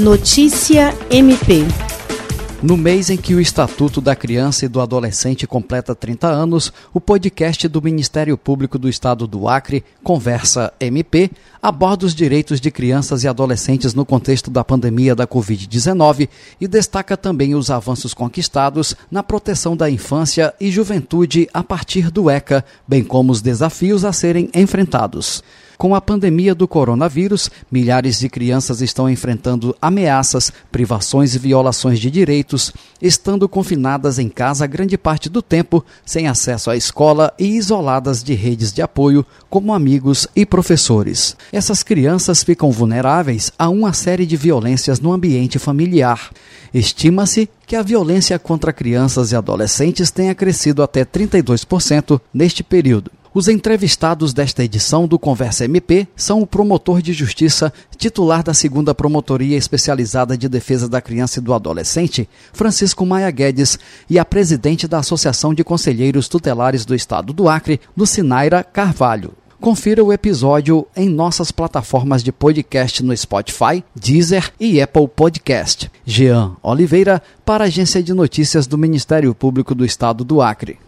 Notícia MP. No mês em que o Estatuto da Criança e do Adolescente completa 30 anos, o podcast do Ministério Público do Estado do Acre, Conversa MP, aborda os direitos de crianças e adolescentes no contexto da pandemia da Covid-19 e destaca também os avanços conquistados na proteção da infância e juventude a partir do ECA, bem como os desafios a serem enfrentados. Com a pandemia do coronavírus, milhares de crianças estão enfrentando ameaças, privações e violações de direitos, estando confinadas em casa grande parte do tempo, sem acesso à escola e isoladas de redes de apoio, como amigos e professores. Essas crianças ficam vulneráveis a uma série de violências no ambiente familiar. Estima-se que a violência contra crianças e adolescentes tenha crescido até 32% neste período. Os entrevistados desta edição do Conversa MP são o promotor de justiça, titular da segunda Promotoria Especializada de Defesa da Criança e do Adolescente, Francisco Maia Guedes, e a presidente da Associação de Conselheiros Tutelares do Estado do Acre, Lucinaira Carvalho. Confira o episódio em nossas plataformas de podcast no Spotify, Deezer e Apple Podcast. Jean Oliveira, para a Agência de Notícias do Ministério Público do Estado do Acre.